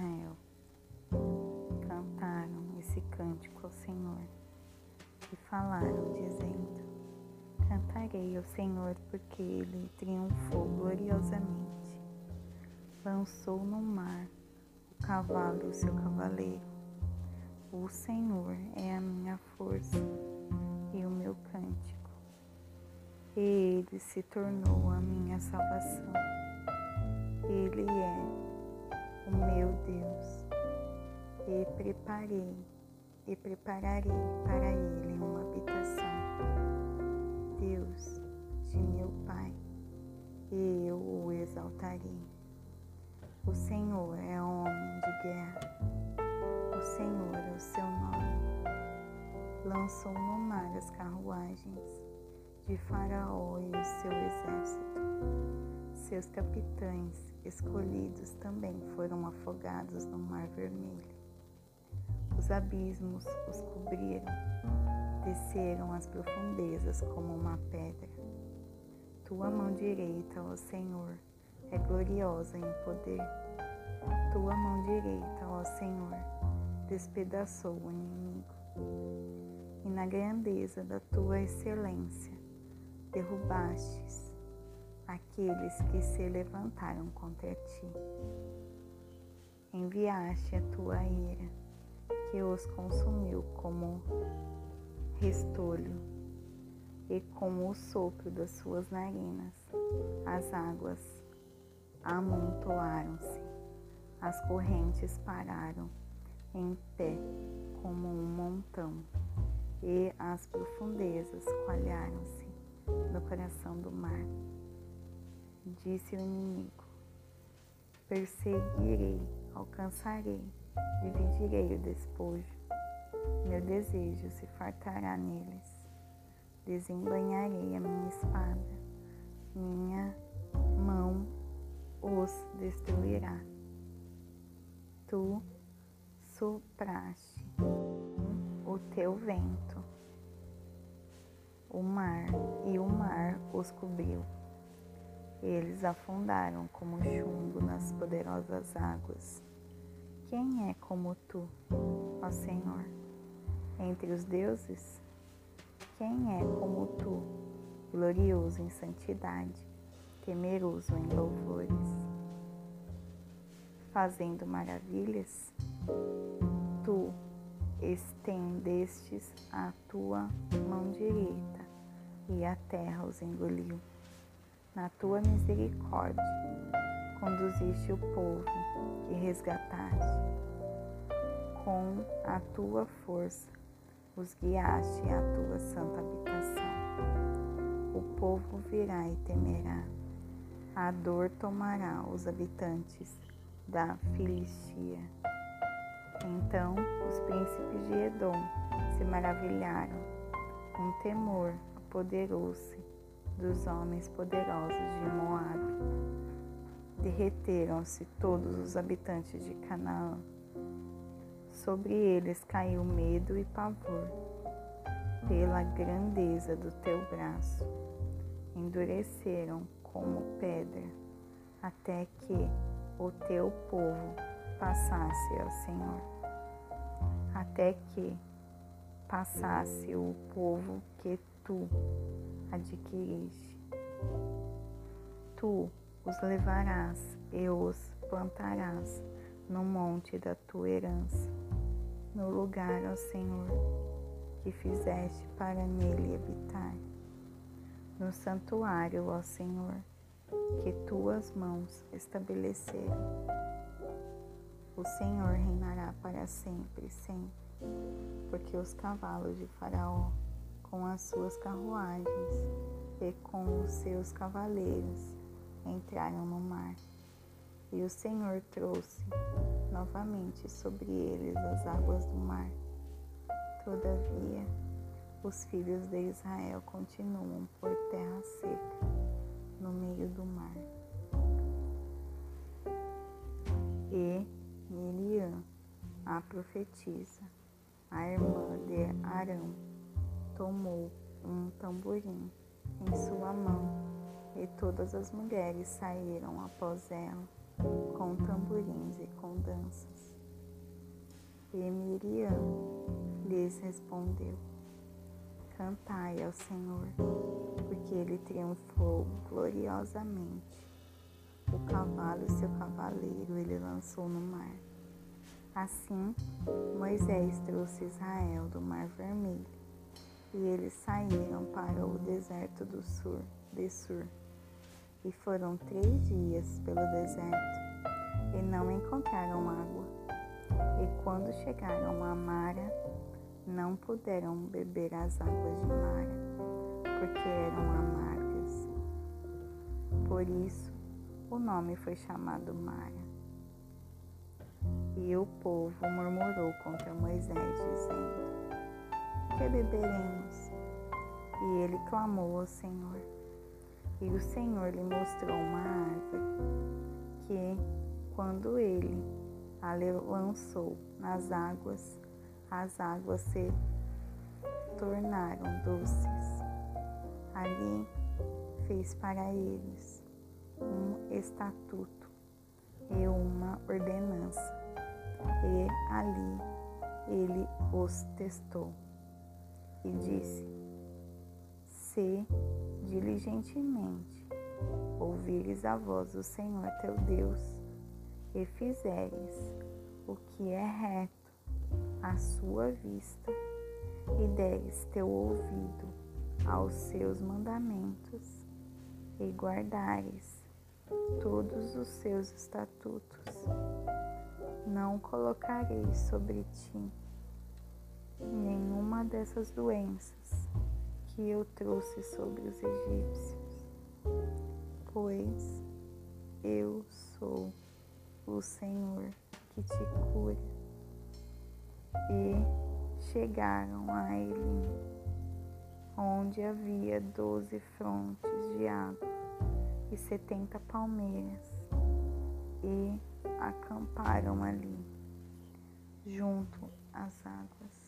Israel cantaram esse cântico ao Senhor e falaram, dizendo: Cantarei ao Senhor porque ele triunfou gloriosamente. Lançou no mar o cavalo e o seu cavaleiro. O Senhor é a minha força e o meu cântico. E ele se tornou a minha salvação. Ele é o meu Deus. E preparei e prepararei para ele uma habitação. Deus de meu Pai, e eu o exaltarei. O Senhor é homem de guerra, o Senhor é o seu nome. Lançou no mar as carruagens de Faraó e o seu exército. Seus capitães escolhidos também foram afogados no Mar Vermelho. Os abismos os cobriram, desceram as profundezas como uma pedra. Tua mão direita, ó Senhor, é gloriosa em poder. Tua mão direita, ó Senhor, despedaçou o inimigo. E na grandeza da tua excelência, derrubastes aqueles que se levantaram contra ti. Enviaste a tua ira, que os consumiu como restolho, e com o sopro das suas narinas as águas amontoaram-se, as correntes pararam em pé como um montão, e as profundezas coalharam-se no coração do mar. Disse o inimigo: Perseguirei, alcançarei, dividirei o despojo. Meu desejo se fartará neles. Desembanharei a minha espada, minha mão os destruirá. Tu sopraste o teu vento, o mar, e o mar os cobriu. Eles afundaram como chumbo nas poderosas águas. Quem é como tu, ó Senhor? Entre os deuses, quem é como tu, glorioso em santidade, temeroso em louvores? Fazendo maravilhas, tu estendestes a tua mão direita e a terra os engoliu. Na tua misericórdia, conduziste o povo que resgataste. Com a tua força, os guiaste à tua santa habitação. O povo virá e temerá. A dor tomará os habitantes da Filistia. Então os príncipes de Edom se maravilharam. Um temor apoderou-se dos homens poderosos de Moabe. Derreteram-se todos os habitantes de Canaã. Sobre eles caiu medo e pavor pela grandeza do teu braço. Endureceram como pedra, até que o teu povo passasse ao Senhor. Até que passasse o povo que tu adquiriste. Tu os levarás e os plantarás no monte da tua herança, no lugar, ó Senhor, que fizeste para nele habitar, no santuário, ó Senhor, que tuas mãos estabeleceram. O Senhor reinará para sempre, sempre, porque os cavalos de Faraó com as suas carruagens e com os seus cavaleiros entraram no mar. E o Senhor trouxe novamente sobre eles as águas do mar. Todavia, os filhos de Israel continuam por terra seca, no meio do mar. E Miriam, a profetisa, a irmã de Arão, tomou um tamborim em sua mão e todas as mulheres saíram após ela com tamborins e com danças. E Miriam lhes respondeu: Cantai ao Senhor, porque ele triunfou gloriosamente. O cavalo e seu cavaleiro ele lançou no mar. Assim, Moisés trouxe Israel do Mar Vermelho, e eles saíram para o deserto do Sur, de Sur. E foram três dias pelo deserto, e não encontraram água. E quando chegaram a Mara, não puderam beber as águas de Mara, porque eram amargas. Por isso, o nome foi chamado Mara. E o povo murmurou contra Moisés, dizendo: Que beberemos? E ele clamou ao Senhor. E o Senhor lhe mostrou uma árvore que, quando ele a lançou nas águas, as águas se tornaram doces. Ali fez para eles um estatuto e uma ordenança, e ali ele os testou e disse: Se diligentemente ouvires a voz do Senhor teu Deus e fizeres o que é reto à sua vista e deres teu ouvido aos seus mandamentos e guardares todos os seus estatutos, não colocarei sobre ti nenhuma dessas doenças que eu trouxe sobre os egípcios, pois eu sou o Senhor que te cura e chegaram a Elim, onde havia doze frontes de água e setenta palmeiras, e acamparam ali, junto às águas.